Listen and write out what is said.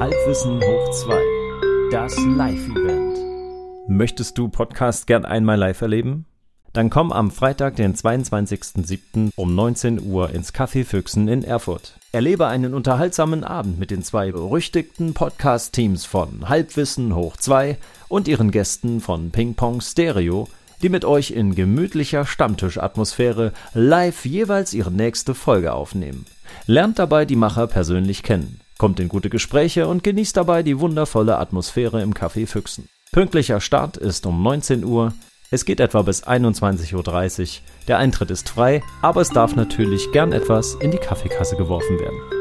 Halbwissen hoch 2. Das Live-Event. Möchtest du Podcast gern einmal live erleben? Dann komm am Freitag, den 22.07. um 19 Uhr ins Café Füchsen in Erfurt. Erlebe einen unterhaltsamen Abend mit den zwei berüchtigten Podcast-Teams von Halbwissen hoch 2 und ihren Gästen von Ping Pong Stereo, die mit euch in gemütlicher Stammtischatmosphäre live jeweils ihre nächste Folge aufnehmen. Lernt dabei die Macher persönlich kennen, kommt in gute Gespräche und genießt dabei die wundervolle Atmosphäre im Café Füchsen. Pünktlicher Start ist um 19 Uhr. Es geht etwa bis 21.30 Uhr. Der Eintritt ist frei, aber es darf natürlich gern etwas in die Kaffeekasse geworfen werden.